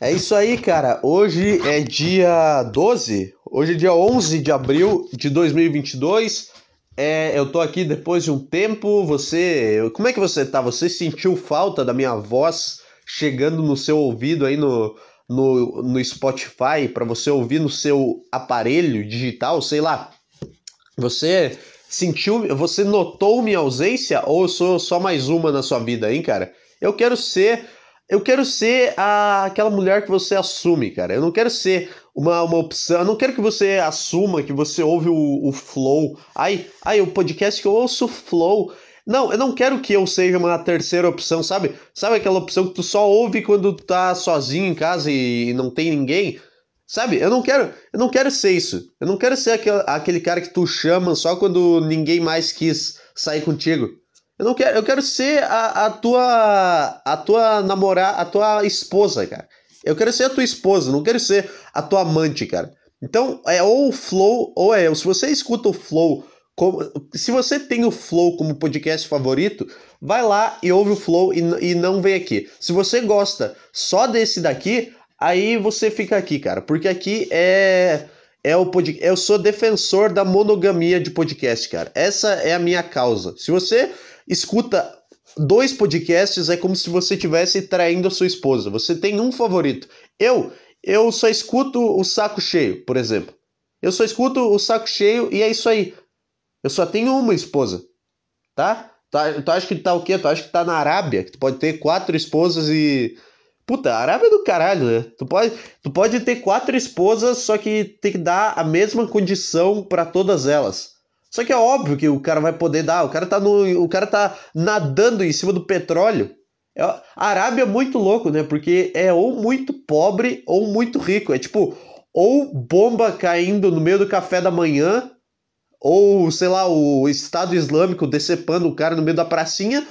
É isso aí, cara. Hoje é dia 12, hoje é dia 11 de abril de 2022. É, eu tô aqui depois de um tempo. Você, como é que você tá? Você sentiu falta da minha voz chegando no seu ouvido aí no, no, no Spotify para você ouvir no seu aparelho digital, sei lá? Você sentiu, você notou minha ausência ou eu sou só mais uma na sua vida, hein, cara? Eu quero ser eu quero ser a, aquela mulher que você assume, cara. Eu não quero ser uma, uma opção. Eu não quero que você assuma que você ouve o, o flow. Ai, ai, o podcast que eu ouço flow. Não, eu não quero que eu seja uma terceira opção, sabe? Sabe aquela opção que tu só ouve quando tu tá sozinho em casa e não tem ninguém? Sabe? Eu não quero, eu não quero ser isso. Eu não quero ser aquele, aquele cara que tu chama só quando ninguém mais quis sair contigo. Eu não quero, eu quero ser a, a tua a tua namorada, a tua esposa, cara. Eu quero ser a tua esposa, não quero ser a tua amante, cara. Então, é ou o Flow ou é. Se você escuta o Flow, como, se você tem o Flow como podcast favorito, vai lá e ouve o Flow e, e não vem aqui. Se você gosta só desse daqui, aí você fica aqui, cara, porque aqui é é o podcast. Eu sou defensor da monogamia de podcast, cara. Essa é a minha causa. Se você escuta dois podcasts, é como se você estivesse traindo a sua esposa. Você tem um favorito. Eu, eu só escuto o saco cheio, por exemplo. Eu só escuto o saco cheio e é isso aí. Eu só tenho uma esposa, tá? Tu, tu acha que tá o quê? Tu acha que tá na Arábia? Que tu pode ter quatro esposas e. Puta, a Arábia é do caralho, né? Tu pode, tu pode ter quatro esposas, só que tem que dar a mesma condição para todas elas. Só que é óbvio que o cara vai poder dar, o cara tá no, o cara tá nadando em cima do petróleo. É, a Arábia é muito louco, né? Porque é ou muito pobre ou muito rico. É tipo, ou bomba caindo no meio do café da manhã, ou sei lá, o Estado Islâmico decepando o cara no meio da pracinha,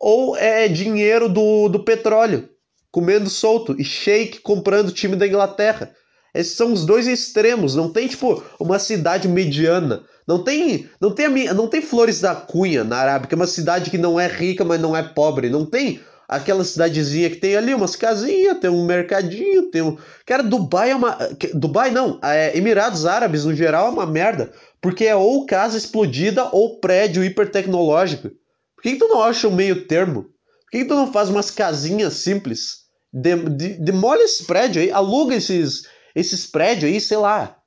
ou é dinheiro do, do petróleo comendo solto e Sheik comprando time da Inglaterra. Esses são os dois extremos, não tem tipo uma cidade mediana. Não tem, não tem, não tem Flores da Cunha na Arábia, que é uma cidade que não é rica, mas não é pobre. Não tem aquela cidadezinha que tem ali umas casinhas, tem um mercadinho, tem um. Cara, Dubai é uma. Dubai não, é, Emirados Árabes no geral é uma merda. Porque é ou casa explodida ou prédio hipertecnológico. Por que, que tu não acha um meio termo? Por que, que tu não faz umas casinhas simples? De, de, demole esse prédio aí, aluga esses, esses prédios aí, sei lá,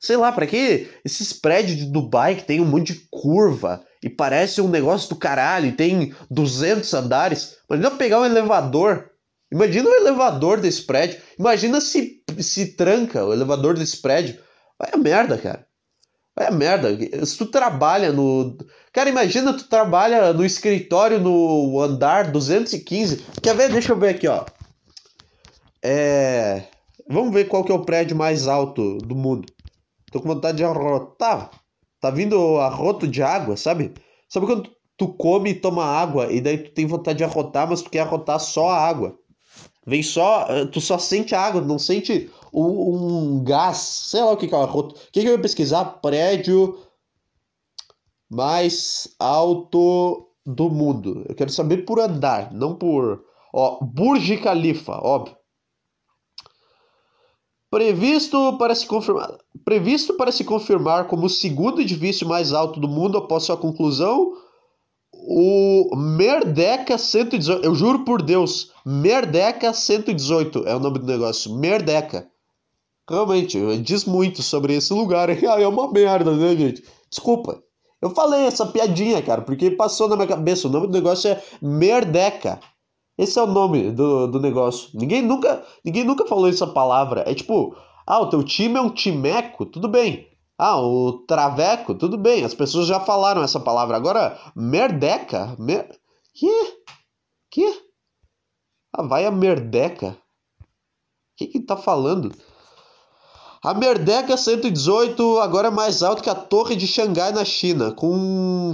Sei lá, para que esses prédios de Dubai que tem um monte de curva e parece um negócio do caralho e tem 200 andares. Imagina pegar um elevador. Imagina o elevador desse prédio. Imagina se se tranca o elevador desse prédio. Vai a merda, cara. Vai a merda. Se tu trabalha no. Cara, imagina tu trabalha no escritório no andar 215. Quer ver? Deixa eu ver aqui, ó. É. Vamos ver qual que é o prédio mais alto do mundo. Tô com vontade de arrotar. Tá vindo arroto de água, sabe? Sabe quando tu come e toma água e daí tu tem vontade de arrotar, mas tu quer arrotar só a água? Vem só, eh, tu só sente a água, não sente um, um gás, sei lá o que, que é o arroto. O que, que eu ia pesquisar? Prédio mais alto do mundo. Eu quero saber por andar, não por. Ó, Burj Khalifa, óbvio. Previsto para se confirmar, previsto para se confirmar como o segundo edifício mais alto do mundo após sua conclusão, o Merdeca 118. Eu juro por Deus, Merdeca 118 é o nome do negócio. Merdeca. Realmente, diz muito sobre esse lugar. É uma merda, né, gente? Desculpa. Eu falei essa piadinha, cara, porque passou na minha cabeça. O nome do negócio é Merdeca. Esse é o nome do, do negócio. Ninguém nunca, ninguém nunca falou essa palavra. É tipo, ah, o teu time é um timeco, tudo bem. Ah, o traveco, tudo bem. As pessoas já falaram essa palavra. Agora, merdeca? Mer... Que? Que? Ah, vai a merdeca. O que que tá falando? A Merdeca 118 agora é mais alto que a Torre de Xangai na China, com,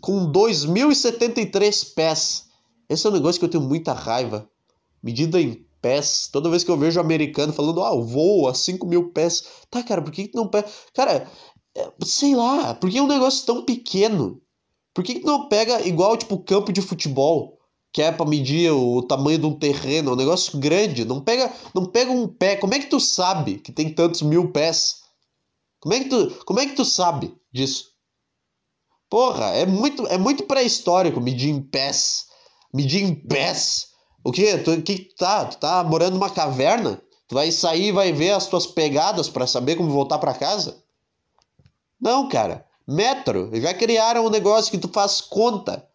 com 2.073 pés. Esse é um negócio que eu tenho muita raiva. Medida em pés. Toda vez que eu vejo um americano falando, ah, eu voo a 5 mil pés. Tá, cara, por que, que não pega. Cara, é, sei lá, por que é um negócio tão pequeno? Por que, que não pega igual, tipo, campo de futebol? que é para medir o tamanho de um terreno, é um negócio grande. Não pega, não pega um pé. Como é que tu sabe que tem tantos mil pés? Como é que tu, como é que tu sabe disso? Porra, é muito, é muito pré-histórico medir em pés. Medir em pés. O que? Tu, que tá? Tu tá morando numa caverna? Tu vai sair e vai ver as tuas pegadas para saber como voltar para casa? Não, cara. Metro. Já criaram um negócio que tu faz conta.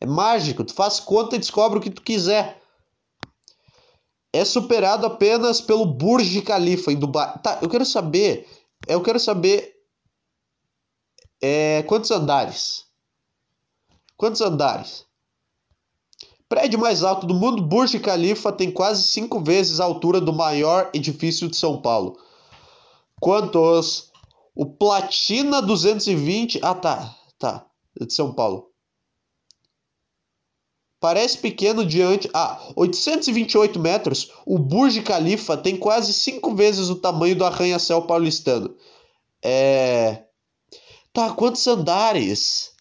É mágico, tu faz conta e descobre o que tu quiser. É superado apenas pelo Burj Khalifa em Dubai. Tá, eu quero saber. Eu quero saber. É, quantos andares? Quantos andares? Prédio mais alto do mundo, Burj Khalifa tem quase cinco vezes a altura do maior edifício de São Paulo. Quantos? O Platina 220. Ah, tá. Tá. De São Paulo. Parece pequeno diante. Ah, 828 metros. O Burj Khalifa tem quase cinco vezes o tamanho do arranha-céu paulistano. É. Tá, quantos andares?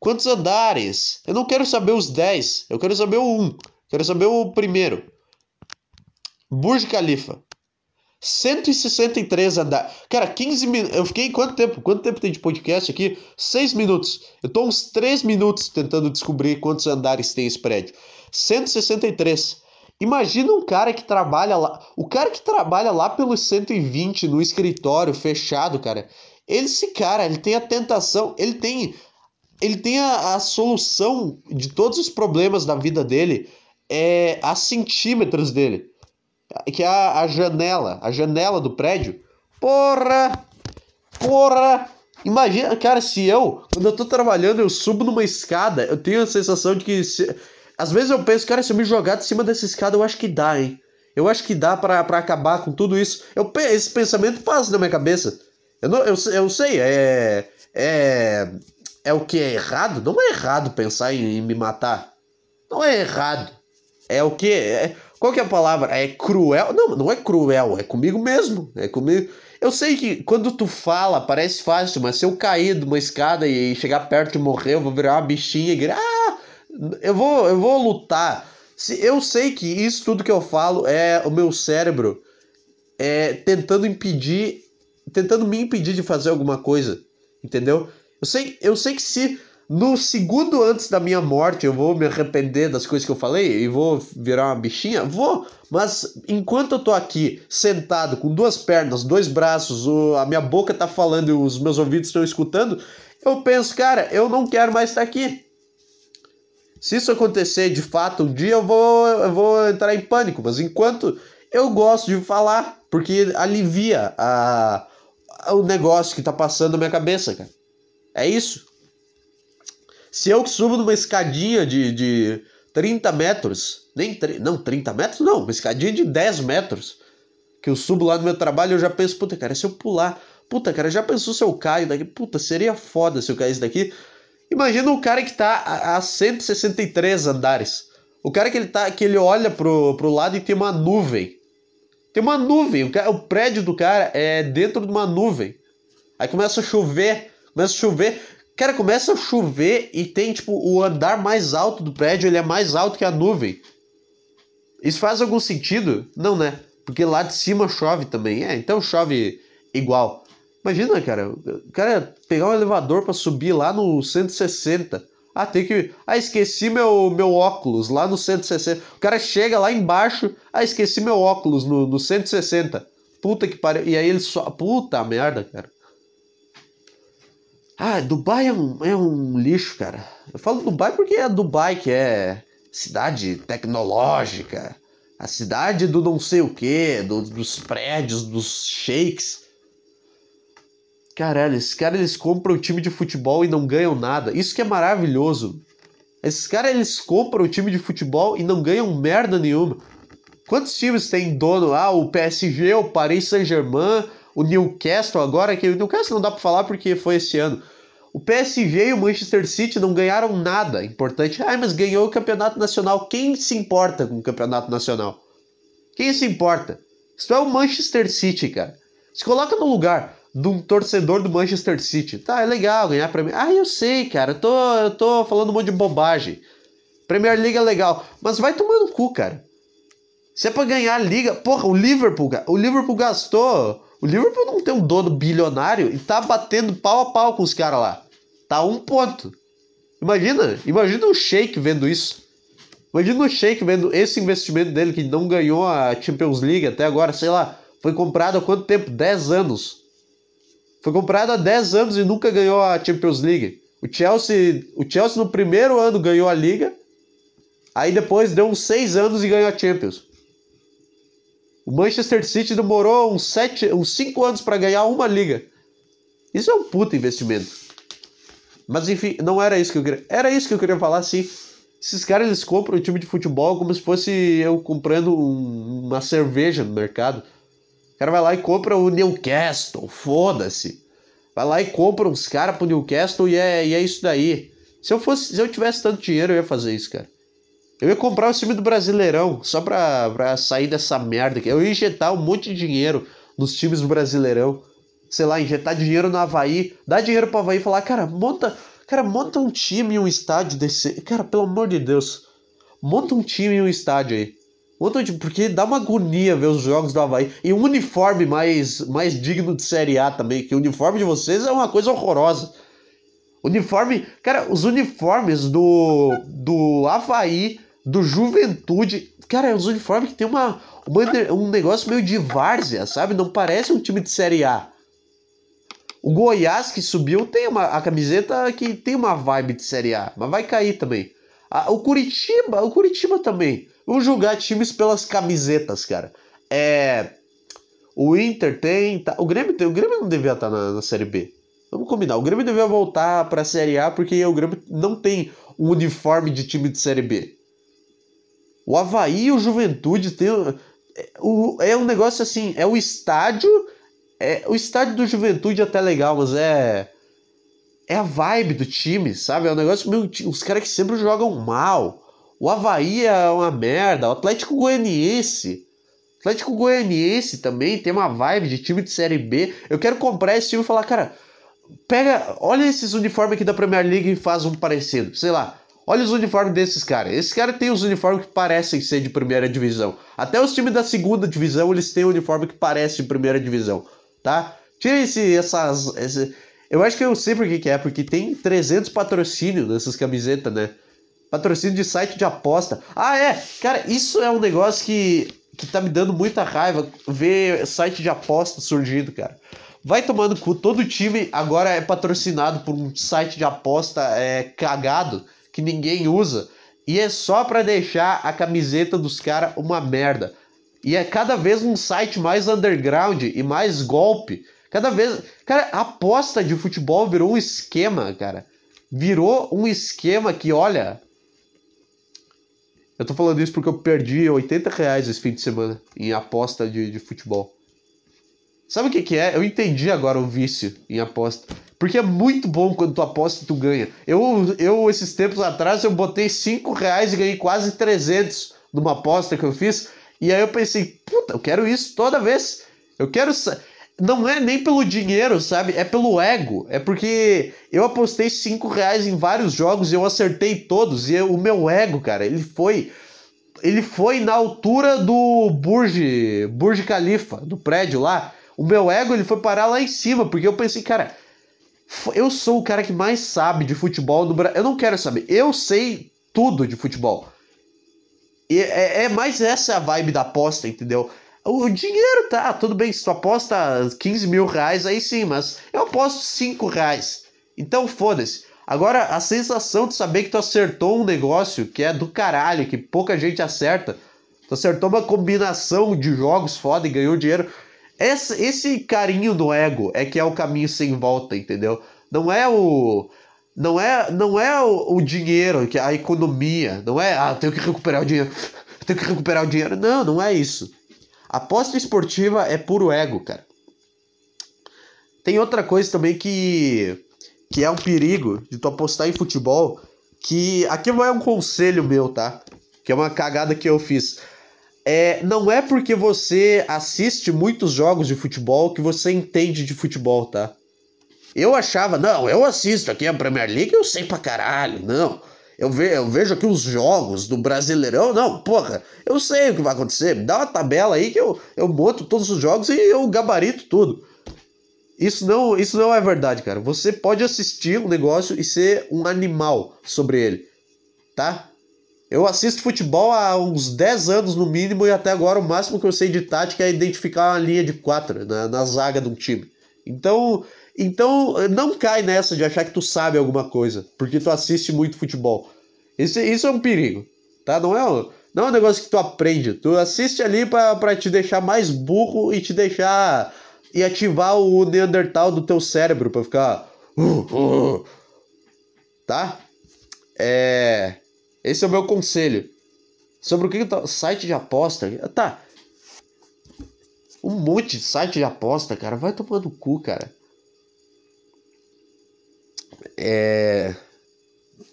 Quantos andares? Eu não quero saber os 10. Eu quero saber o 1. Quero saber o primeiro. Burj Khalifa. 163 andares. Cara, 15 minutos. Eu fiquei quanto tempo? Quanto tempo tem de podcast aqui? 6 minutos. Eu tô uns 3 minutos tentando descobrir quantos andares tem esse prédio. 163. Imagina um cara que trabalha lá. O cara que trabalha lá pelos 120 no escritório fechado, cara. Esse cara, ele tem a tentação, ele tem ele tem a, a solução de todos os problemas da vida dele é a centímetros dele que é a, a janela, a janela do prédio. Porra! Porra! Imagina, cara, se eu, quando eu tô trabalhando, eu subo numa escada, eu tenho a sensação de que. Se... Às vezes eu penso, cara, se eu me jogar de cima dessa escada, eu acho que dá, hein? Eu acho que dá para acabar com tudo isso. Eu, esse pensamento passa na minha cabeça. Eu, não, eu, eu sei, é. É. É o que é errado? Não é errado pensar em, em me matar. Não é errado. É o que? É, qual que é a palavra? É cruel? Não, não é cruel, é comigo mesmo. É comigo. Eu sei que quando tu fala parece fácil, mas se eu cair de uma escada e chegar perto e morrer, eu vou virar uma bichinha e ah, eu vou, eu vou lutar. Se eu sei que isso tudo que eu falo é o meu cérebro é tentando impedir, tentando me impedir de fazer alguma coisa, entendeu? Eu sei, eu sei que se no segundo antes da minha morte, eu vou me arrepender das coisas que eu falei e vou virar uma bichinha? Vou, mas enquanto eu tô aqui sentado com duas pernas, dois braços, a minha boca tá falando e os meus ouvidos estão escutando, eu penso, cara, eu não quero mais estar aqui. Se isso acontecer de fato um dia, eu vou, eu vou entrar em pânico, mas enquanto eu gosto de falar, porque alivia a, a o negócio que tá passando na minha cabeça, cara. É isso. Se eu subo numa escadinha de, de 30 metros, nem não, 30 metros não, uma escadinha de 10 metros, que eu subo lá no meu trabalho, eu já penso, puta, cara, se eu pular, puta, cara, já pensou se eu caio daqui? Puta, seria foda se eu caísse daqui. Imagina um cara que tá a, a 163 andares. O cara que ele tá, que ele olha pro, pro lado e tem uma nuvem. Tem uma nuvem, o, cara, o prédio do cara é dentro de uma nuvem. Aí começa a chover, começa a chover. Cara, começa a chover e tem, tipo, o andar mais alto do prédio, ele é mais alto que a nuvem. Isso faz algum sentido? Não, né? Porque lá de cima chove também. É, então chove igual. Imagina, cara, cara pegar um elevador para subir lá no 160. Ah, tem que. Ah, esqueci meu, meu óculos lá no 160. O cara chega lá embaixo. Ah, esqueci meu óculos no, no 160. Puta que pariu. E aí ele só. Puta merda, cara. Ah, Dubai é um, é um lixo, cara. Eu falo Dubai porque é Dubai que é cidade tecnológica, a cidade do não sei o que, do, dos prédios, dos shakes. Caralho, esses caras eles compram o time de futebol e não ganham nada. Isso que é maravilhoso. Esses caras eles compram o time de futebol e não ganham merda nenhuma. Quantos times tem dono? Ah, o PSG, o Paris Saint-Germain, o Newcastle agora, que o Newcastle não dá para falar porque foi esse ano. O PSG e o Manchester City não ganharam nada importante. Ah, mas ganhou o campeonato nacional. Quem se importa com o campeonato nacional? Quem se importa? Isso é o Manchester City, cara. Se coloca no lugar de um torcedor do Manchester City. Tá, é legal ganhar pra mim. Ah, eu sei, cara. Eu tô, eu tô falando um monte de bobagem. Premier League é legal, mas vai tomar no cu, cara. Se é pra ganhar a liga. Porra, o Liverpool, o Liverpool gastou. O Liverpool não tem um dono bilionário e tá batendo pau a pau com os caras lá. Tá um ponto. Imagina, imagina o Sheik vendo isso. Imagina o Sheik vendo esse investimento dele que não ganhou a Champions League até agora, sei lá, foi comprado há quanto tempo? 10 anos. Foi comprado há 10 anos e nunca ganhou a Champions League. O Chelsea, o Chelsea no primeiro ano ganhou a Liga, aí depois deu uns 6 anos e ganhou a Champions. O Manchester City demorou uns 7, uns 5 anos para ganhar uma liga. Isso é um puta investimento. Mas enfim, não era isso que eu queria. Era isso que eu queria falar, sim. Esses caras eles compram o time de futebol como se fosse eu comprando um, uma cerveja no mercado. O cara vai lá e compra o Newcastle, foda-se. Vai lá e compra uns caras pro Newcastle e é, e é isso daí. Se eu fosse, se eu tivesse tanto dinheiro, eu ia fazer isso, cara. Eu ia comprar o time do Brasileirão só pra, pra sair dessa merda aqui. Eu ia injetar um monte de dinheiro nos times do Brasileirão. Sei lá, injetar dinheiro no Havaí. Dar dinheiro pro Havaí e falar, cara, monta Cara, monta um time e um estádio desse. Cara, pelo amor de Deus. Monta um time e um estádio aí. Monta um time, porque dá uma agonia ver os jogos do Havaí. E um uniforme mais, mais digno de Série A também. Que o uniforme de vocês é uma coisa horrorosa. Uniforme. Cara, os uniformes do. Do Havaí, do Juventude. Cara, é os uniformes que tem uma, uma, um negócio meio de várzea, sabe? Não parece um time de Série A. O Goiás que subiu tem uma a camiseta que tem uma vibe de Série A, mas vai cair também. o Curitiba, o Curitiba também. Vamos julgar times pelas camisetas, cara. É o Inter tem, tá, o Grêmio tem, o Grêmio não devia estar na, na Série B. Vamos combinar, o Grêmio devia voltar para a Série A porque o Grêmio não tem um uniforme de time de Série B. O Havaí e o Juventude tem é, o, é um negócio assim, é o estádio é, o estádio do Juventude é até legal, mas é. É a vibe do time, sabe? É um negócio meio. Os caras que sempre jogam mal. O Havaí é uma merda. O Atlético Goianiense. Atlético Goianiense também tem uma vibe de time de Série B. Eu quero comprar esse time e falar, cara, pega. Olha esses uniformes aqui da Premier League e faz um parecido. Sei lá. Olha os uniformes desses caras. Esses caras têm os uniformes que parecem ser de primeira divisão. Até os times da segunda divisão, eles têm um uniforme que parece de primeira divisão tá? Tira esse, essas. Esse... Eu acho que eu sei por que, é, porque tem 300 patrocínios nessas camisetas, né? Patrocínio de site de aposta. Ah, é! Cara, isso é um negócio que, que tá me dando muita raiva ver site de aposta surgindo, cara. Vai tomando cu, todo time agora é patrocinado por um site de aposta é, cagado que ninguém usa. E é só pra deixar a camiseta dos caras uma merda. E é cada vez um site mais underground e mais golpe. Cada vez. Cara, aposta de futebol virou um esquema, cara. Virou um esquema que, olha. Eu tô falando isso porque eu perdi 80 reais esse fim de semana em aposta de, de futebol. Sabe o que, que é? Eu entendi agora o vício em aposta. Porque é muito bom quando tu aposta e tu ganha. Eu, eu esses tempos atrás, eu botei 5 reais e ganhei quase 300 numa aposta que eu fiz. E aí eu pensei, puta, eu quero isso toda vez. Eu quero. Não é nem pelo dinheiro, sabe? É pelo ego. É porque eu apostei 5 reais em vários jogos e eu acertei todos. E eu, o meu ego, cara, ele foi. Ele foi na altura do Burj, Burj Khalifa, do prédio lá. O meu ego ele foi parar lá em cima, porque eu pensei, cara, eu sou o cara que mais sabe de futebol no Brasil. Eu não quero saber. Eu sei tudo de futebol. E é, é mais essa a vibe da aposta, entendeu? O dinheiro tá, tudo bem, se tu aposta 15 mil reais, aí sim, mas eu aposto 5 reais. Então foda-se. Agora, a sensação de saber que tu acertou um negócio que é do caralho, que pouca gente acerta. Tu acertou uma combinação de jogos foda e ganhou dinheiro. Esse, esse carinho no ego é que é o caminho sem volta, entendeu? Não é o. Não é, não é o, o dinheiro, que a economia, não é, ah, tenho que recuperar o dinheiro, tenho que recuperar o dinheiro. Não, não é isso. Aposta esportiva é puro ego, cara. Tem outra coisa também que que é um perigo de tu apostar em futebol, que aqui é um conselho meu, tá? Que é uma cagada que eu fiz. É, não é porque você assiste muitos jogos de futebol que você entende de futebol, tá? Eu achava, não, eu assisto aqui a Premier League, eu sei pra caralho, não. eu, ve, eu vejo aqui os jogos do Brasileirão. Não, porra, eu sei o que vai acontecer. Me dá uma tabela aí que eu, eu todos os jogos e eu gabarito tudo. Isso não, isso não é verdade, cara. Você pode assistir um negócio e ser um animal sobre ele, tá? Eu assisto futebol há uns 10 anos no mínimo e até agora o máximo que eu sei de tática é identificar uma linha de quatro na, na zaga de um time. Então, então não cai nessa de achar que tu sabe alguma coisa, porque tu assiste muito futebol. Isso, isso é um perigo, tá? Não é, um, não é um negócio que tu aprende. Tu assiste ali para te deixar mais burro e te deixar e ativar o Neandertal do teu cérebro para ficar. Uh, uh, uh, tá? É. Esse é o meu conselho. Sobre o que tá. Site de aposta. Tá. Um monte de site de aposta, cara. Vai tomando cu, cara. É.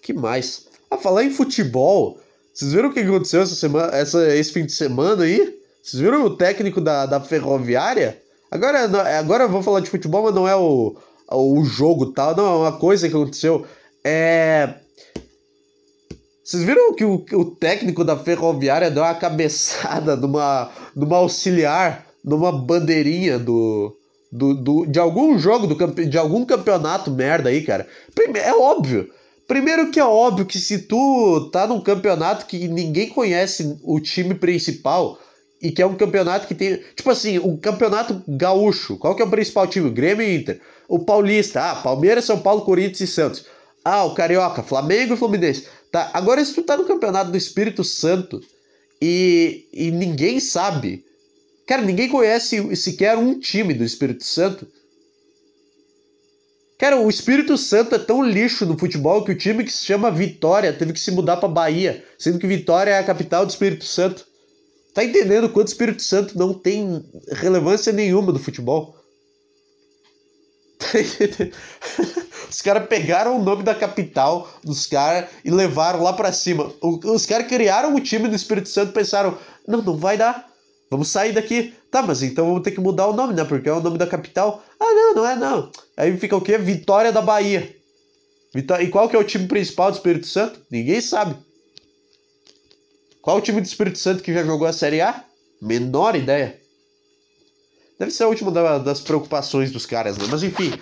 que mais? Ah, falar em futebol. Vocês viram o que aconteceu essa semana, essa, esse fim de semana aí? Vocês viram o técnico da, da ferroviária? Agora, agora eu vou falar de futebol, mas não é o, o jogo tal, não, é uma coisa que aconteceu. É. Vocês viram que o, o técnico da ferroviária deu uma cabeçada numa, numa auxiliar, numa bandeirinha do, do, do, de algum jogo, do, de algum campeonato merda aí, cara? É óbvio. Primeiro que é óbvio que se tu tá num campeonato que ninguém conhece o time principal, e que é um campeonato que tem. Tipo assim, um campeonato gaúcho. Qual que é o principal time? Grêmio e Inter. O Paulista. Ah, Palmeiras, São Paulo, Corinthians e Santos. Ah, o Carioca, Flamengo e Fluminense. Tá, agora se tu tá no campeonato do Espírito Santo e, e ninguém sabe. Cara, ninguém conhece sequer um time do Espírito Santo. Cara, o Espírito Santo é tão lixo no futebol que o time que se chama Vitória teve que se mudar para Bahia, sendo que Vitória é a capital do Espírito Santo. Tá entendendo quanto o Espírito Santo não tem relevância nenhuma do futebol? Os caras pegaram o nome da capital dos caras e levaram lá para cima. Os caras criaram o time do Espírito Santo e pensaram: não, não vai dar. Vamos sair daqui. Tá, mas então vamos ter que mudar o nome, né? Porque é o nome da capital. Ah, não, não é não. Aí fica o quê? Vitória da Bahia. E qual que é o time principal do Espírito Santo? Ninguém sabe. Qual o time do Espírito Santo que já jogou a Série A? Menor ideia. Deve ser a última da, das preocupações dos caras, né? Mas enfim.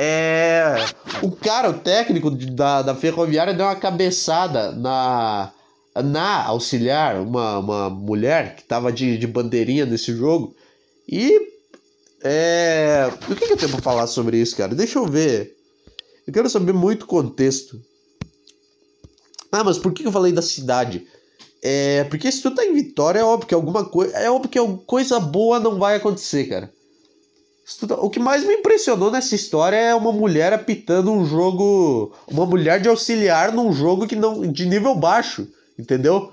É... O cara, o técnico da, da Ferroviária, deu uma cabeçada na, na auxiliar, uma, uma mulher que tava de, de bandeirinha nesse jogo. E. É... O que, que eu tenho pra falar sobre isso, cara? Deixa eu ver. Eu quero saber muito contexto. Ah, mas por que eu falei da cidade? É, porque se tu tá em Vitória, é óbvio que alguma coisa. É óbvio que coisa boa não vai acontecer, cara. O que mais me impressionou nessa história é uma mulher apitando um jogo. Uma mulher de auxiliar num jogo que não. de nível baixo, entendeu?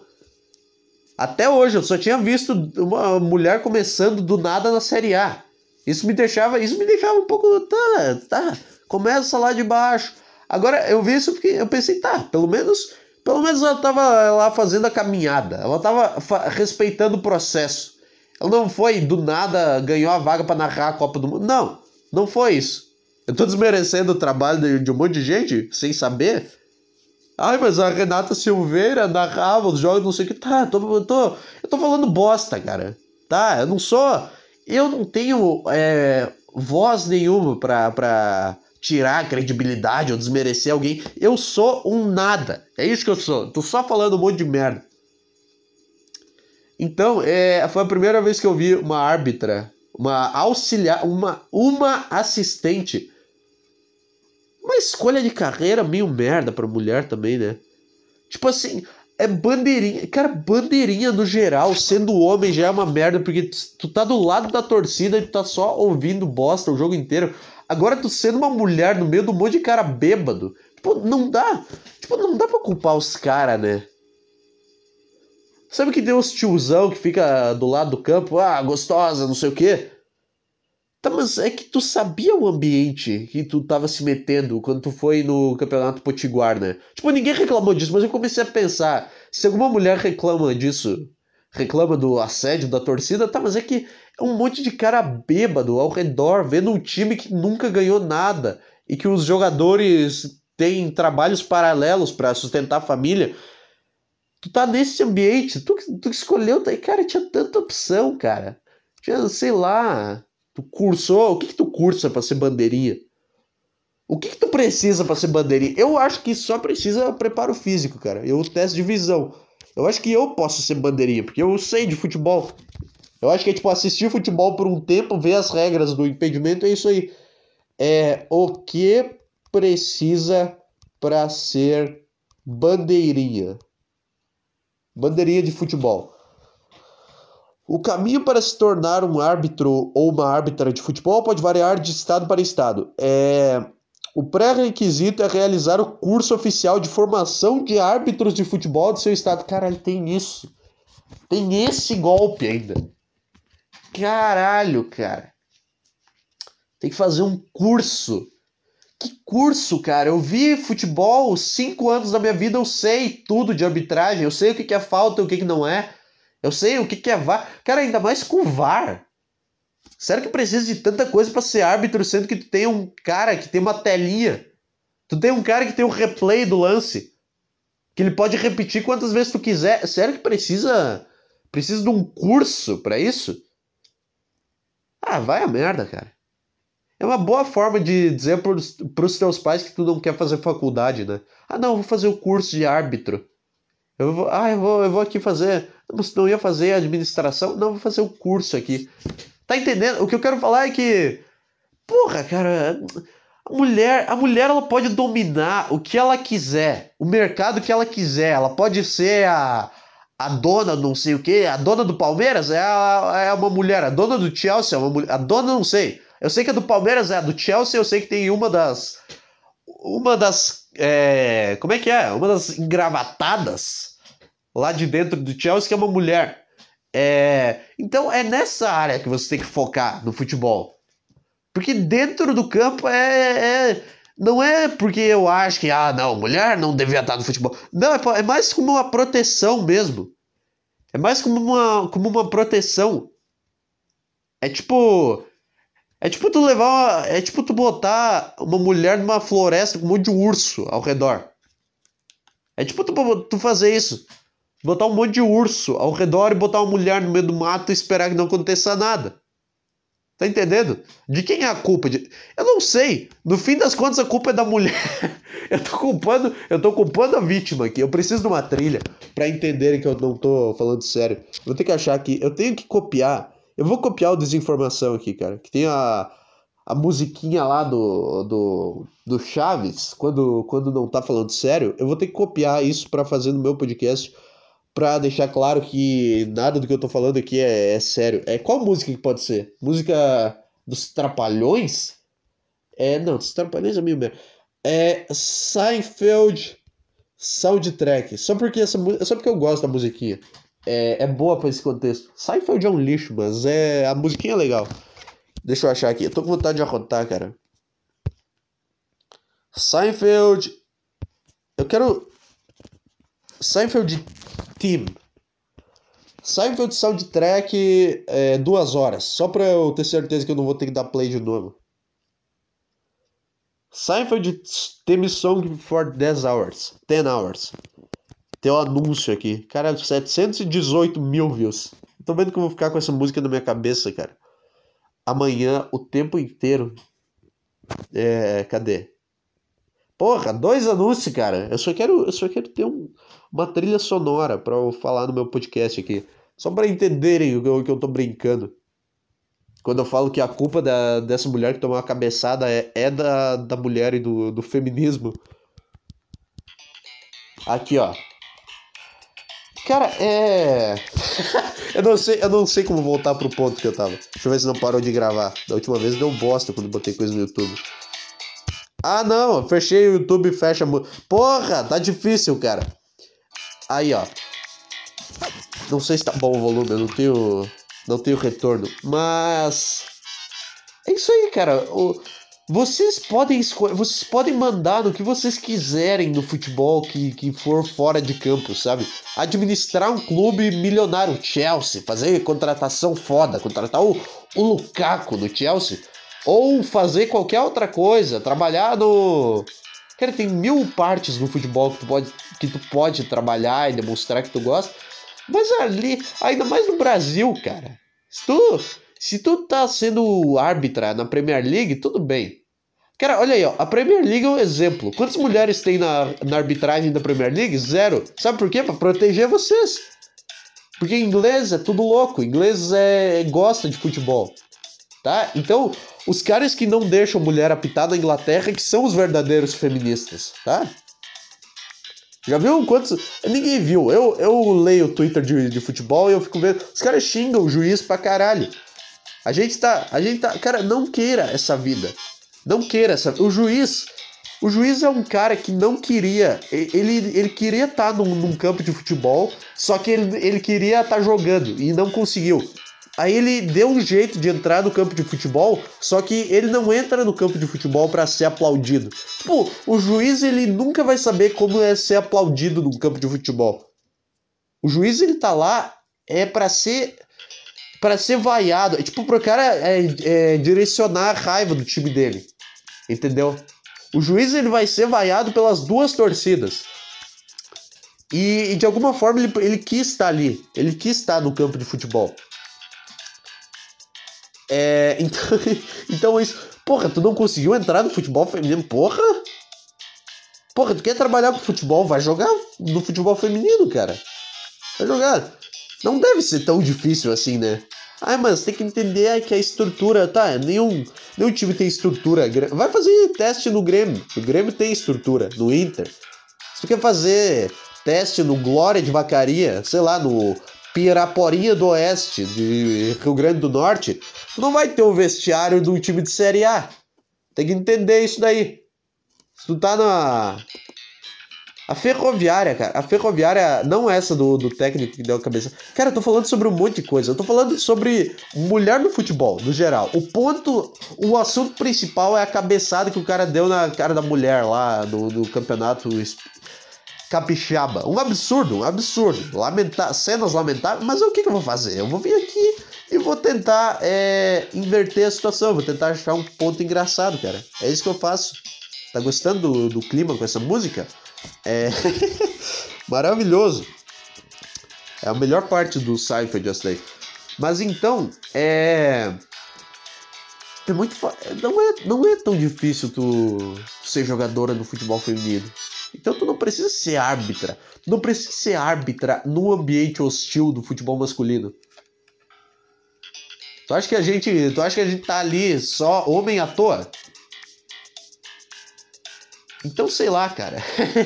Até hoje eu só tinha visto uma mulher começando do nada na Série A. Isso me deixava. Isso me deixava um pouco. Tá, tá. Começa lá de baixo. Agora eu vi isso porque eu pensei, tá, pelo menos pelo menos ela estava lá fazendo a caminhada, ela estava respeitando o processo. Ela não foi do nada ganhou a vaga para narrar a Copa do Mundo. Não, não foi isso. Eu estou desmerecendo o trabalho de, de um monte de gente sem saber. Ai, mas a Renata Silveira narrava os jogos, não sei o que. Tá, tô, eu tô, eu tô falando bosta, cara. Tá, eu não sou. Eu não tenho é, voz nenhuma pra, pra, tirar credibilidade ou desmerecer alguém. Eu sou um nada. É isso que eu sou. Tô só falando um monte de merda. Então, é, foi a primeira vez que eu vi uma árbitra, uma auxiliar, uma, uma assistente. Uma escolha de carreira meio merda pra mulher também, né? Tipo assim, é bandeirinha. Cara, bandeirinha no geral, sendo homem já é uma merda, porque tu tá do lado da torcida e tu tá só ouvindo bosta o jogo inteiro. Agora tu sendo uma mulher no meio do monte de cara bêbado, tipo, não dá. Tipo, não dá pra culpar os caras, né? Sabe que tem uns tiozão que fica do lado do campo, ah, gostosa, não sei o quê. Tá, mas é que tu sabia o ambiente que tu tava se metendo quando tu foi no Campeonato Potiguar, né? Tipo, ninguém reclamou disso, mas eu comecei a pensar, se alguma mulher reclama disso, reclama do assédio da torcida, tá, mas é que é um monte de cara bêbado ao redor, vendo um time que nunca ganhou nada e que os jogadores tem trabalhos paralelos para sustentar a família. Tu tá nesse ambiente, tu, tu escolheu, tá cara, tinha tanta opção, cara. Tinha, sei lá, tu cursou, o que que tu cursa para ser bandeirinha? O que, que tu precisa para ser bandeirinha? Eu acho que só precisa preparo físico, cara. Eu teste de visão. Eu acho que eu posso ser bandeirinha, porque eu sei de futebol. Eu acho que é tipo assistir futebol por um tempo, ver as regras do impedimento, é isso aí. É o que precisa para ser bandeirinha. Bandeirinha de futebol. O caminho para se tornar um árbitro ou uma árbitra de futebol pode variar de estado para estado. É, o pré-requisito é realizar o curso oficial de formação de árbitros de futebol do seu estado. Caralho, tem isso. Tem esse golpe ainda. Caralho, cara. Tem que fazer um curso. Que curso, cara? Eu vi futebol cinco anos da minha vida, eu sei tudo de arbitragem, eu sei o que é falta e o que não é. Eu sei o que é VAR. Cara, ainda mais com VAR. Será que precisa de tanta coisa para ser árbitro, sendo que tu tem um cara que tem uma telinha? Tu tem um cara que tem um replay do lance. Que ele pode repetir quantas vezes tu quiser. Será que precisa precisa de um curso para isso? Ah, vai a merda, cara. É uma boa forma de dizer para os teus pais que tu não quer fazer faculdade, né? Ah, não, vou fazer o curso de árbitro. Eu vou, ah, eu vou, eu vou aqui fazer. Você não ia fazer administração? Não, vou fazer o curso aqui. Tá entendendo? O que eu quero falar é que. Porra, cara. A mulher, a mulher ela pode dominar o que ela quiser, o mercado que ela quiser. Ela pode ser a, a dona não sei o que, a dona do Palmeiras é, a, é uma mulher, a dona do Chelsea é uma mulher, a dona não sei. Eu sei que a do Palmeiras é a do Chelsea, eu sei que tem uma das. Uma das. É, como é que é? Uma das engravatadas lá de dentro do Chelsea que é uma mulher. É, então é nessa área que você tem que focar no futebol. Porque dentro do campo é, é, não é porque eu acho que ah não mulher não devia estar no futebol. Não é, é mais como uma proteção mesmo. É mais como uma como uma proteção. É tipo é tipo tu levar é tipo tu botar uma mulher numa floresta com um monte de urso ao redor. É tipo tu, tu fazer isso botar um monte de urso ao redor e botar uma mulher no meio do mato e esperar que não aconteça nada. Tá entendendo? De quem é a culpa? De... Eu não sei. No fim das contas, a culpa é da mulher. eu tô culpando, eu tô culpando a vítima aqui. Eu preciso de uma trilha para entenderem que eu não tô falando sério. Vou ter que achar aqui. Eu tenho que copiar. Eu vou copiar o desinformação aqui, cara. Que tem a, a musiquinha lá do, do, do Chaves, quando, quando não tá falando sério. Eu vou ter que copiar isso para fazer no meu podcast pra deixar claro que nada do que eu tô falando aqui é, é sério. É qual música que pode ser? Música dos Trapalhões? É, não, dos Trapalhões é meio mesmo. É Seinfeld Soundtrack. Só porque essa só porque eu gosto da musiquinha. É, é boa para esse contexto. Seinfeld é um lixo, mas é a musiquinha é legal. Deixa eu achar aqui. Eu tô com vontade de arrotar, cara. Seinfeld. Eu quero. Seinfeld Team. Seinfeld Soundtrack é, duas horas, só pra eu ter certeza que eu não vou ter que dar play de novo. Seinfeld Theme Song for 10 hours. 10 hours. Tem um anúncio aqui. Cara, 718 mil views. Tô vendo que eu vou ficar com essa música na minha cabeça, cara. Amanhã, o tempo inteiro. É. Cadê? Porra, dois anúncios, cara. Eu só quero, eu só quero ter um, uma trilha sonora para eu falar no meu podcast aqui. Só para entenderem o que, eu, que eu tô brincando. Quando eu falo que a culpa da, dessa mulher que tomou uma cabeçada é, é da, da mulher e do, do feminismo. Aqui, ó. Cara, é. eu, não sei, eu não sei como voltar pro ponto que eu tava. Deixa eu ver se não parou de gravar. Da última vez deu bosta quando botei coisa no YouTube. Ah, não, fechei o YouTube fecha. Porra, tá difícil, cara. Aí, ó. Não sei se tá bom o volume, eu não tenho, não tenho retorno. Mas. É isso aí, cara. O, vocês podem escolher, vocês podem mandar no que vocês quiserem no futebol que, que for fora de campo, sabe? Administrar um clube milionário, Chelsea, fazer contratação foda, contratar o, o Lukaku no Chelsea, ou fazer qualquer outra coisa, trabalhar no Cara, tem mil partes no futebol que tu pode, que tu pode trabalhar e demonstrar que tu gosta. Mas ali, ainda mais no Brasil, cara. Se tu, se tu tá sendo árbitra na Premier League, tudo bem. Cara, olha aí, ó. A Premier League é um exemplo. Quantas mulheres tem na, na arbitragem da Premier League? Zero. Sabe por quê? Pra proteger vocês. Porque inglês é tudo louco. Inglês é, gosta de futebol. Tá? Então, os caras que não deixam mulher apitar na Inglaterra que são os verdadeiros feministas, tá? Já viu quantos. Ninguém viu. Eu, eu leio o Twitter de, de futebol e eu fico vendo. Os caras xingam o juiz pra caralho. A gente tá. A gente tá. Cara, não queira essa vida. Não queira essa. O juiz. O juiz é um cara que não queria. Ele, ele queria estar tá num, num campo de futebol, só que ele, ele queria estar tá jogando e não conseguiu. Aí ele deu um jeito de entrar no campo de futebol, só que ele não entra no campo de futebol para ser aplaudido. Tipo, o juiz ele nunca vai saber como é ser aplaudido no campo de futebol. O juiz ele tá lá é para ser para ser vaiado, é tipo pro cara é, é, direcionar a raiva do time dele. Entendeu? O juiz ele vai ser vaiado pelas duas torcidas. E, e de alguma forma ele, ele quis estar ali, ele quis estar no campo de futebol. É, então, então isso. Porra, tu não conseguiu entrar no futebol feminino? Porra! Porra, tu quer trabalhar com futebol? Vai jogar no futebol feminino, cara. Vai jogar. Não deve ser tão difícil assim, né? Ah, mas tem que entender que a estrutura. Tá, nenhum, nenhum time tem estrutura. Vai fazer teste no Grêmio. O Grêmio tem estrutura. No Inter. Se tu quer fazer teste no Glória de Vacaria, sei lá, no Piraporinha do Oeste, de Rio Grande do Norte, tu não vai ter o vestiário do time de Série A. Tem que entender isso daí. Se tu tá na. A ferroviária, cara. A ferroviária, não essa do, do técnico que deu a cabeça. Cara, eu tô falando sobre um monte de coisa. Eu tô falando sobre mulher no futebol, no geral. O ponto. O assunto principal é a cabeçada que o cara deu na cara da mulher lá no, no campeonato capixaba. Um absurdo, um absurdo. Lamentar, cenas lamentáveis, mas o que, que eu vou fazer? Eu vou vir aqui e vou tentar é, inverter a situação, vou tentar achar um ponto engraçado, cara. É isso que eu faço. Tá gostando do, do clima com essa música? É maravilhoso. É a melhor parte do Seinfeld essa daí. Mas então, é. É muito. Não é, não é tão difícil tu ser jogadora no futebol feminino. Então tu não precisa ser árbitra. Tu não precisa ser árbitra no ambiente hostil do futebol masculino. Tu acha que a gente, tu acha que a gente tá ali só homem à toa? Então sei lá, cara.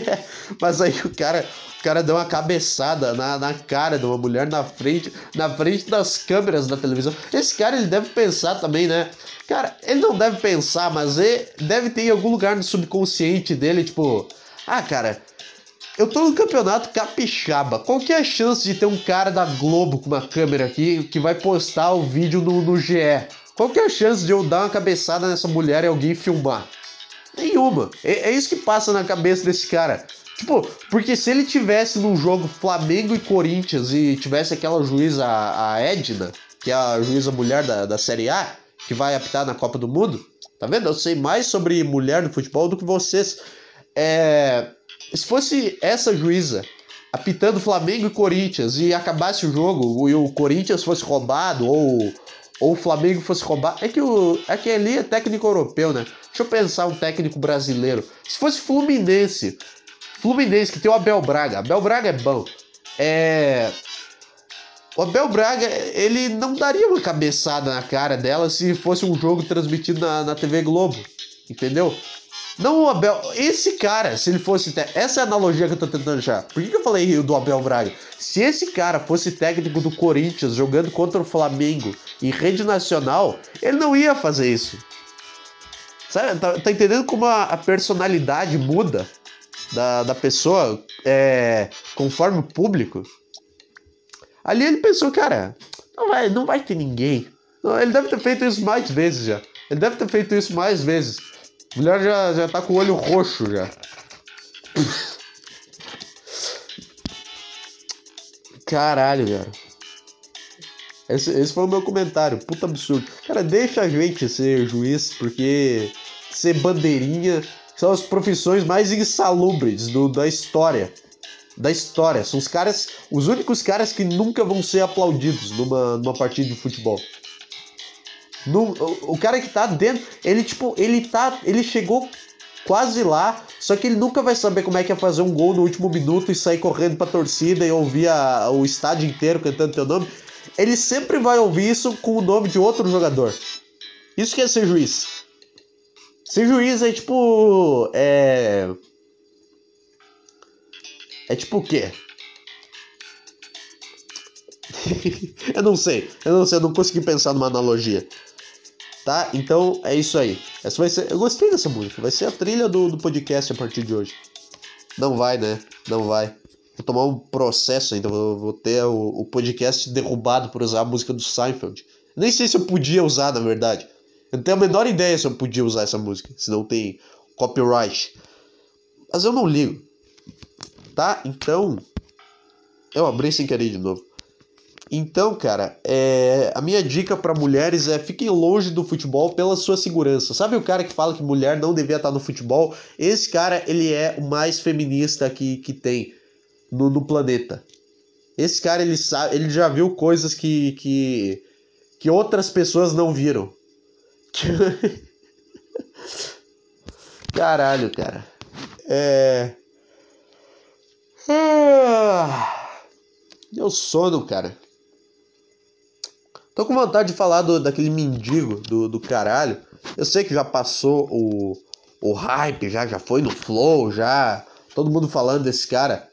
Mas aí o cara, o cara deu uma cabeçada na, na cara de uma mulher na frente, na frente das câmeras da televisão. Esse cara ele deve pensar também, né? Cara, ele não deve pensar, mas ele deve ter em algum lugar no subconsciente dele, tipo, ah, cara, eu tô no campeonato capixaba. Qual que é a chance de ter um cara da Globo com uma câmera aqui que vai postar o vídeo no, no GE? Qual que é a chance de eu dar uma cabeçada nessa mulher e alguém filmar? Nenhuma. É, é isso que passa na cabeça desse cara. Tipo, porque se ele tivesse num jogo Flamengo e Corinthians e tivesse aquela juíza, a Edna, que é a juíza mulher da, da Série A, que vai apitar na Copa do Mundo, tá vendo? Eu sei mais sobre mulher no futebol do que vocês. É, se fosse essa juíza apitando Flamengo e Corinthians e acabasse o jogo e o Corinthians fosse roubado ou, ou o Flamengo fosse roubado. É que, o, é que ali é técnico europeu, né? Deixa eu pensar um técnico brasileiro. Se fosse Fluminense, Fluminense que tem o Abel Braga, Abel Braga é bom. É. O Abel Braga, ele não daria uma cabeçada na cara dela se fosse um jogo transmitido na, na TV Globo. Entendeu? Não o Abel. Esse cara, se ele fosse. Essa é a analogia que eu tô tentando achar. Por que, que eu falei do Abel Braga? Se esse cara fosse técnico do Corinthians jogando contra o Flamengo em rede nacional, ele não ia fazer isso. Sabe? Tá, tá entendendo como a, a, personalidade muda da, da pessoa é, conforme o público? Ali ele pensou, cara, não vai, não vai ter ninguém. Não, ele deve ter feito isso mais vezes já. Ele deve ter feito isso mais vezes. A mulher já, já tá com o olho roxo já. Caralho, velho. Esse, esse foi o meu comentário. Puta absurdo. Cara, deixa a gente ser juiz, porque ser bandeirinha, são as profissões mais insalubres do, da história. Da história. São os caras, os únicos caras que nunca vão ser aplaudidos numa, numa partida de futebol. No, o, o cara que tá dentro, ele tipo, ele tá, ele chegou quase lá, só que ele nunca vai saber como é que é fazer um gol no último minuto e sair correndo pra torcida e ouvir a, o estádio inteiro cantando teu nome. Ele sempre vai ouvir isso com o nome de outro jogador. Isso que é ser juiz. Ser juiz é tipo. É. É tipo o quê? eu não sei. Eu não sei, eu não consegui pensar numa analogia. Tá? Então é isso aí. Essa vai ser. Eu gostei dessa música. Vai ser a trilha do, do podcast a partir de hoje. Não vai, né? Não vai. Vou tomar um processo ainda. Vou, vou ter o, o podcast derrubado por usar a música do Seinfeld. Nem sei se eu podia usar, na verdade. Eu não tenho a menor ideia se eu podia usar essa música. Se não tem copyright. Mas eu não ligo. Tá? Então. Eu abri sem querer de novo. Então, cara, é... a minha dica para mulheres é fiquem longe do futebol pela sua segurança. Sabe o cara que fala que mulher não devia estar no futebol? Esse cara, ele é o mais feminista que, que tem no, no planeta. Esse cara, ele sabe, ele já viu coisas que, que, que outras pessoas não viram. Caralho, cara. É. Ah, deu sono, cara. Tô com vontade de falar do, daquele mendigo do, do caralho. Eu sei que já passou o, o hype, já, já foi no flow, já. Todo mundo falando desse cara.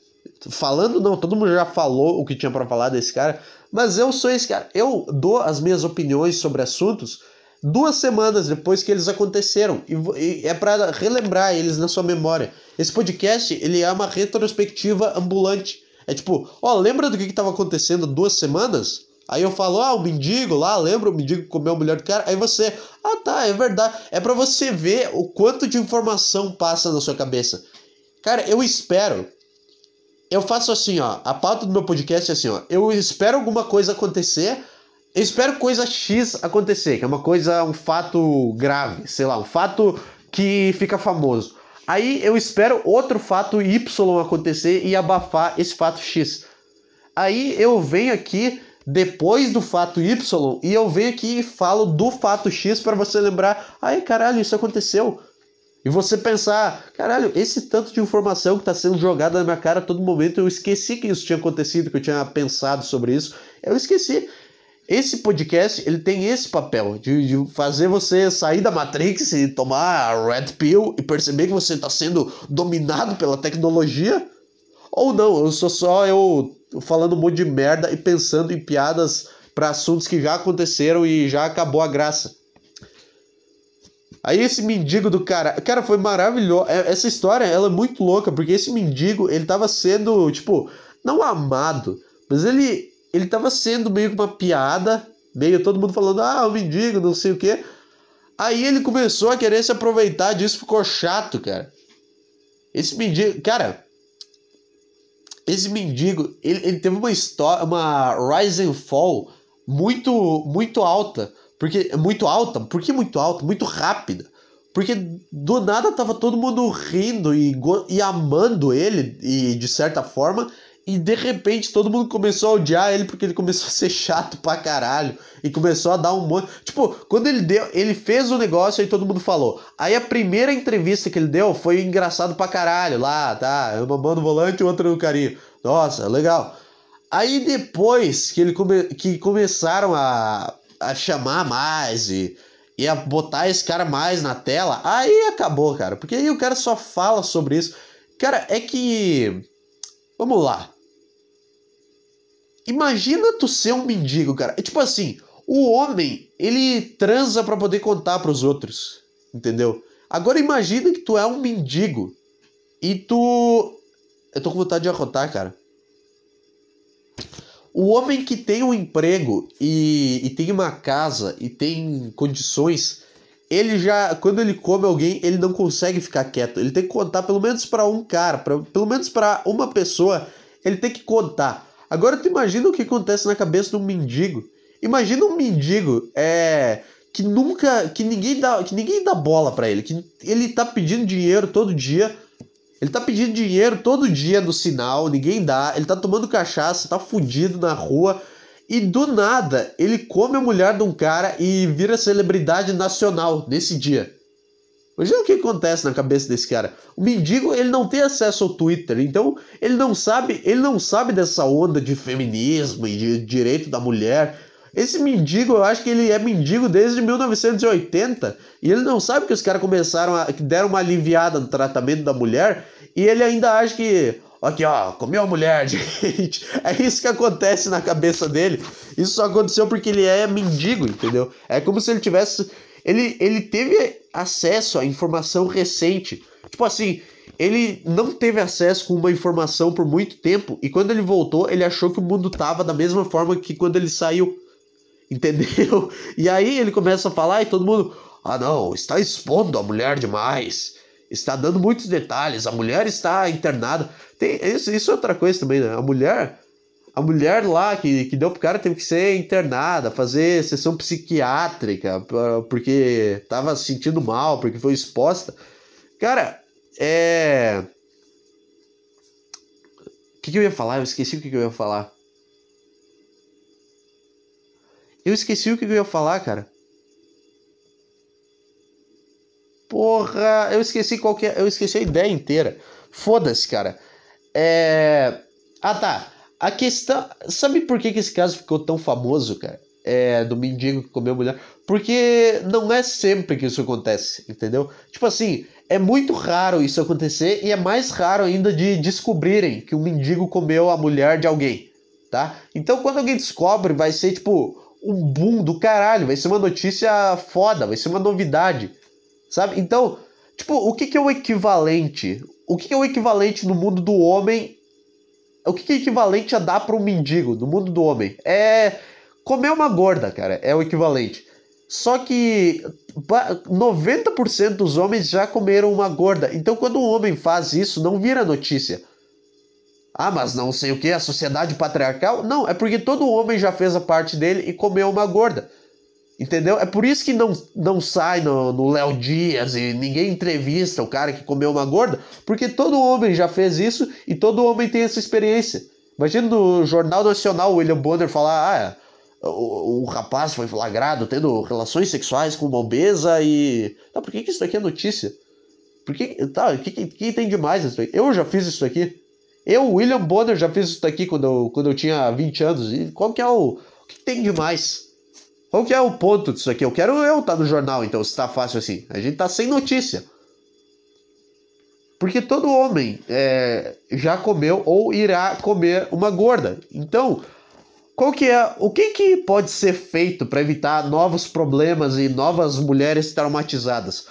Falando não, todo mundo já falou o que tinha para falar desse cara. Mas eu sou esse cara. Eu dou as minhas opiniões sobre assuntos duas semanas depois que eles aconteceram. E, é para relembrar eles na sua memória. Esse podcast, ele é uma retrospectiva ambulante. É tipo, ó, lembra do que estava acontecendo duas semanas? Aí eu falo, ah, o mendigo lá, lembra o mendigo que comeu a mulher do cara? Aí você, ah tá, é verdade. É para você ver o quanto de informação passa na sua cabeça. Cara, eu espero. Eu faço assim, ó. A pauta do meu podcast é assim, ó. Eu espero alguma coisa acontecer. Eu espero coisa X acontecer, que é uma coisa, um fato grave, sei lá, um fato que fica famoso. Aí eu espero outro fato Y acontecer e abafar esse fato X. Aí eu venho aqui depois do fato Y e eu venho aqui e falo do fato X para você lembrar, ai caralho, isso aconteceu. E você pensar, caralho, esse tanto de informação que está sendo jogada na minha cara a todo momento, eu esqueci que isso tinha acontecido, que eu tinha pensado sobre isso. Eu esqueci. Esse podcast, ele tem esse papel de, de fazer você sair da Matrix e tomar a Red Pill e perceber que você está sendo dominado pela tecnologia. Ou não, eu sou só eu falando um monte de merda e pensando em piadas para assuntos que já aconteceram e já acabou a graça. Aí esse mendigo do cara, cara, foi maravilhoso. É, essa história, ela é muito louca, porque esse mendigo, ele tava sendo, tipo, não amado, mas ele ele tava sendo meio que uma piada, meio todo mundo falando: "Ah, o mendigo, não sei o quê". Aí ele começou a querer se aproveitar disso, ficou chato, cara. Esse mendigo, cara, esse mendigo, ele, ele teve uma história, uma rise and fall muito, muito alta. Porque muito alta, por que muito alta? Muito rápida. Porque do nada tava todo mundo rindo e, e amando ele, e de certa forma, e de repente todo mundo começou a odiar ele porque ele começou a ser chato pra caralho. E começou a dar um monte. Tipo, quando ele deu. Ele fez o negócio e todo mundo falou. Aí a primeira entrevista que ele deu foi engraçado pra caralho. Lá, tá? Uma mão no volante e outra no carinho. Nossa, legal. Aí depois que ele come, que começaram a, a chamar mais e, e a botar esse cara mais na tela, aí acabou, cara. Porque aí o cara só fala sobre isso. Cara, é que. Vamos lá. Imagina tu ser um mendigo, cara. É tipo assim, o homem, ele transa para poder contar para os outros, entendeu? Agora imagina que tu é um mendigo e tu eu tô com vontade de arrotar, cara. O homem que tem um emprego e, e tem uma casa e tem condições, ele já, quando ele come alguém, ele não consegue ficar quieto. Ele tem que contar pelo menos para um cara, pra, pelo menos para uma pessoa, ele tem que contar. Agora tu imagina o que acontece na cabeça de um mendigo. Imagina um mendigo é, que nunca, que ninguém dá, que ninguém dá bola para ele, que ele tá pedindo dinheiro todo dia. Ele tá pedindo dinheiro todo dia no sinal, ninguém dá. Ele tá tomando cachaça, tá fudido na rua. E do nada, ele come a mulher de um cara e vira celebridade nacional nesse dia. Imagina o que acontece na cabeça desse cara. O mendigo, ele não tem acesso ao Twitter, então ele não sabe, ele não sabe dessa onda de feminismo e de direito da mulher. Esse mendigo, eu acho que ele é mendigo desde 1980 e ele não sabe que os caras começaram a que deram uma aliviada no tratamento da mulher e ele ainda acha que Aqui, ó, comeu a mulher, gente. É isso que acontece na cabeça dele. Isso só aconteceu porque ele é mendigo, entendeu? É como se ele tivesse. Ele, ele teve acesso à informação recente. Tipo assim, ele não teve acesso com uma informação por muito tempo e quando ele voltou, ele achou que o mundo tava da mesma forma que quando ele saiu. Entendeu? E aí ele começa a falar e todo mundo, ah não, está expondo a mulher demais. Está dando muitos detalhes, a mulher está internada. Tem, isso, isso é outra coisa também, né? A mulher, a mulher lá que, que deu pro cara teve que ser internada, fazer sessão psiquiátrica, porque tava se sentindo mal, porque foi exposta. Cara, é. O que, que eu ia falar? Eu esqueci o que, que eu ia falar. Eu esqueci o que eu ia falar, cara. Porra, eu esqueci qual que é, eu esqueci a ideia inteira. Foda-se, cara. É... Ah, tá. A questão. Sabe por que, que esse caso ficou tão famoso, cara? É, do mendigo que comeu mulher. Porque não é sempre que isso acontece, entendeu? Tipo assim, é muito raro isso acontecer e é mais raro ainda de descobrirem que um mendigo comeu a mulher de alguém, tá? Então quando alguém descobre, vai ser tipo um boom do caralho, vai ser uma notícia foda, vai ser uma novidade, sabe? Então, tipo, o que, que é o equivalente? O que, que é o equivalente no mundo do homem? O que, é equivalente a dar para um mendigo no mundo do homem? É comer uma gorda, cara, é o equivalente. Só que 90% dos homens já comeram uma gorda. Então, quando um homem faz isso, não vira notícia. Ah, mas não sei o que, a sociedade patriarcal? Não, é porque todo homem já fez a parte dele e comeu uma gorda. Entendeu? É por isso que não, não sai no Léo Dias e ninguém entrevista o cara que comeu uma gorda, porque todo homem já fez isso e todo homem tem essa experiência. Imagina no Jornal Nacional o William Bonner falar: ah, o, o rapaz foi flagrado tendo relações sexuais com uma obesa e. Tá, por que, que isso aqui é notícia? Por que. Tá, o que, que, que tem demais isso aqui? Eu já fiz isso aqui. Eu, William Bonner, já fiz isso daqui quando eu, quando eu tinha 20 anos. E qual que é o. O que tem de mais? Qual que é o ponto disso aqui? Eu quero eu estar tá no jornal, então, se tá fácil assim. A gente tá sem notícia. Porque todo homem é, já comeu ou irá comer uma gorda. Então, qual que é. O que, que pode ser feito para evitar novos problemas e novas mulheres traumatizadas?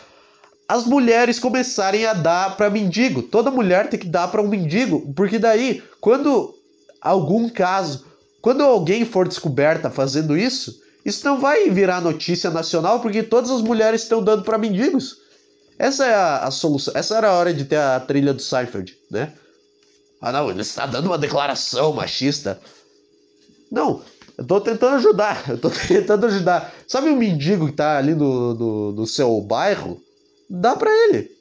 as mulheres começarem a dar para mendigo. Toda mulher tem que dar para um mendigo, porque daí, quando algum caso, quando alguém for descoberta fazendo isso, isso não vai virar notícia nacional, porque todas as mulheres estão dando para mendigos. Essa é a, a, solução. Essa era a hora de ter a trilha do Seinfeld, né? Ah, não, ele está dando uma declaração machista. Não, eu tô tentando ajudar. Eu tô tentando ajudar. Sabe o mendigo que tá ali no, no, no seu bairro? dá para ele.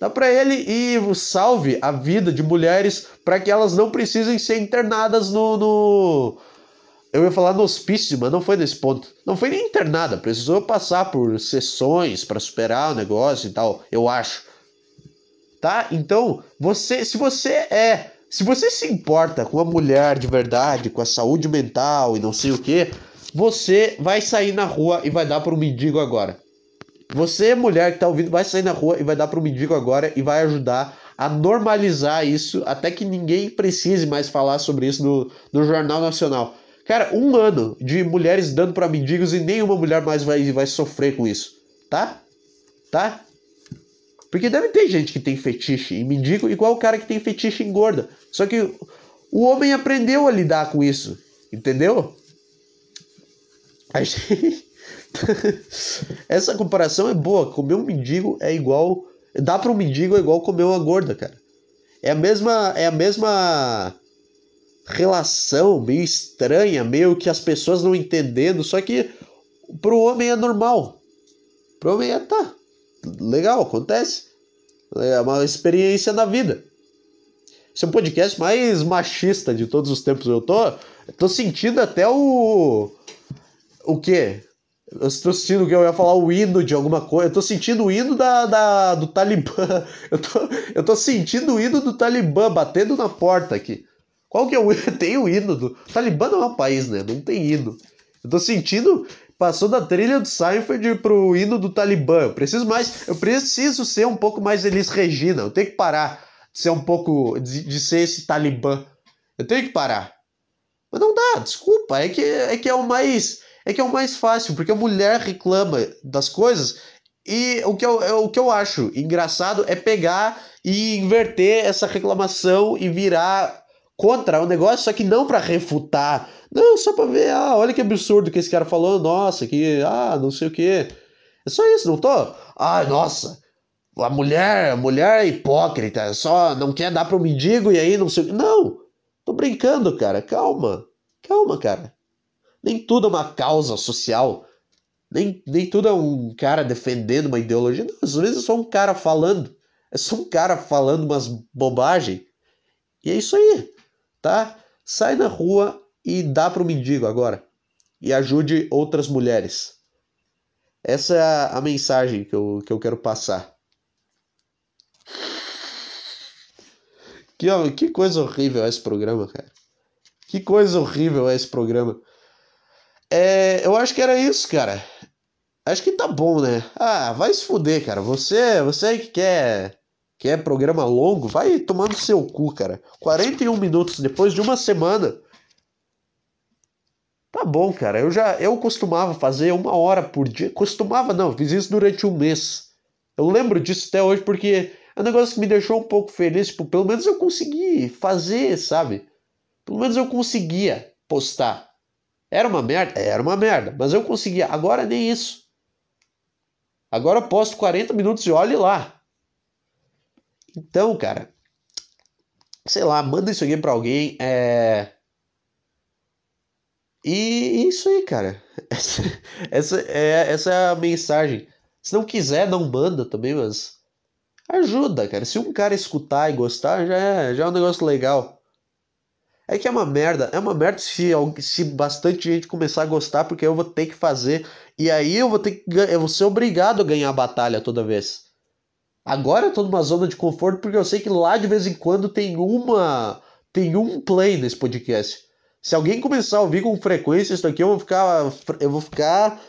Dá para ele e salve a vida de mulheres para que elas não precisem ser internadas no, no, Eu ia falar no hospício, mas não foi nesse ponto. Não foi nem internada, precisou passar por sessões para superar o negócio e tal, eu acho. Tá? Então, você, se você é, se você se importa com a mulher de verdade, com a saúde mental e não sei o que, você vai sair na rua e vai dar para um mendigo agora. Você, mulher que tá ouvindo, vai sair na rua e vai dar para o mendigo agora e vai ajudar a normalizar isso até que ninguém precise mais falar sobre isso no, no Jornal Nacional. Cara, um ano de mulheres dando para mendigos e nenhuma mulher mais vai, vai sofrer com isso. Tá? Tá? Porque deve ter gente que tem fetiche em mendigo, igual o cara que tem fetiche em gorda. Só que o homem aprendeu a lidar com isso. Entendeu? A gente. Essa comparação é boa. Comer um mendigo é igual. Dar para um mendigo é igual comer uma gorda, cara. É a mesma. É a mesma relação meio estranha, meio que as pessoas não entendendo, só que pro homem é normal. Provavelmente tá. Legal, acontece. É uma experiência da vida. Esse é o podcast mais machista de todos os tempos. Eu tô, tô sentindo até o. O quê? Eu estou sentindo que eu ia falar o hino de alguma coisa. Eu tô sentindo o hino da, da, do Talibã. Eu tô, eu tô sentindo o hino do Talibã batendo na porta aqui. Qual que é o? Tem o hino do. O Talibã não é um país, né? Não tem hino. Eu tô sentindo. Passou da trilha do Seinfeld pro hino do Talibã. Eu preciso mais. Eu preciso ser um pouco mais Elis Regina. Eu tenho que parar de ser um pouco. de, de ser esse Talibã. Eu tenho que parar. Mas não dá, desculpa. É que é, que é o mais é que é o mais fácil, porque a mulher reclama das coisas e o que eu, é, o que eu acho engraçado é pegar e inverter essa reclamação e virar contra o negócio, só que não para refutar. Não, só para ver, ah, olha que absurdo que esse cara falou, nossa, que, ah, não sei o que. É só isso, não tô? Ah, nossa, a mulher, a mulher é hipócrita, só não quer dar pro mendigo e aí não sei o que. Não, tô brincando, cara, calma, calma, cara. Nem tudo é uma causa social. Nem, nem tudo é um cara defendendo uma ideologia. Não, às vezes é só um cara falando. É só um cara falando umas bobagens. E é isso aí, tá? Sai na rua e dá para o mendigo agora. E ajude outras mulheres. Essa é a mensagem que eu, que eu quero passar. Que, que coisa horrível é esse programa, cara. Que coisa horrível é esse programa. É, eu acho que era isso, cara. Acho que tá bom, né? Ah, vai se fuder, cara. Você, você que quer, quer programa longo, vai tomando seu cu, cara. 41 minutos depois de uma semana. Tá bom, cara. Eu já eu costumava fazer uma hora por dia. Costumava não, fiz isso durante um mês. Eu lembro disso até hoje porque é um negócio que me deixou um pouco feliz. Tipo, pelo menos eu consegui fazer, sabe? Pelo menos eu conseguia postar. Era uma merda? Era uma merda, mas eu conseguia. Agora nem isso. Agora eu posto 40 minutos e olhe lá. Então, cara, sei lá, manda isso aqui pra alguém. É... E isso aí, cara. Essa, essa, é, essa é a mensagem. Se não quiser, não manda também, mas ajuda, cara. Se um cara escutar e gostar, já é, já é um negócio legal. É que é uma merda, é uma merda se, se bastante gente começar a gostar, porque eu vou ter que fazer. E aí eu vou ter que. Eu vou ser obrigado a ganhar a batalha toda vez. Agora eu tô numa zona de conforto porque eu sei que lá de vez em quando tem uma. Tem um play nesse podcast. Se alguém começar a ouvir com frequência isso aqui, eu vou ficar. Eu vou ficar.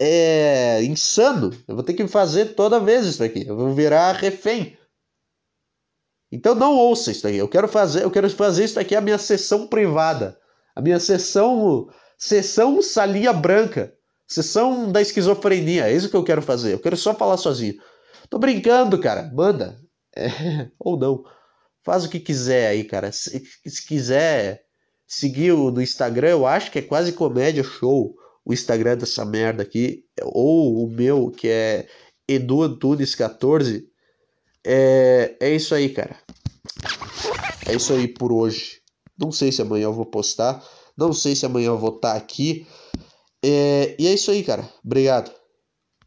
É, insano. Eu vou ter que fazer toda vez isso aqui. Eu vou virar refém. Então não ouça isso aqui. Eu quero fazer, eu quero fazer isso aqui a minha sessão privada, a minha sessão, sessão salinha branca, sessão da esquizofrenia. É isso que eu quero fazer. Eu quero só falar sozinho. Tô brincando, cara. Manda. É, ou não. Faz o que quiser aí, cara. Se, se quiser seguir o no Instagram, eu acho que é quase comédia show. O Instagram dessa merda aqui. Ou o meu, que é Edu Antunes 14 é, é isso aí, cara. É isso aí por hoje. Não sei se amanhã eu vou postar. Não sei se amanhã eu vou estar aqui. É, e é isso aí, cara. Obrigado.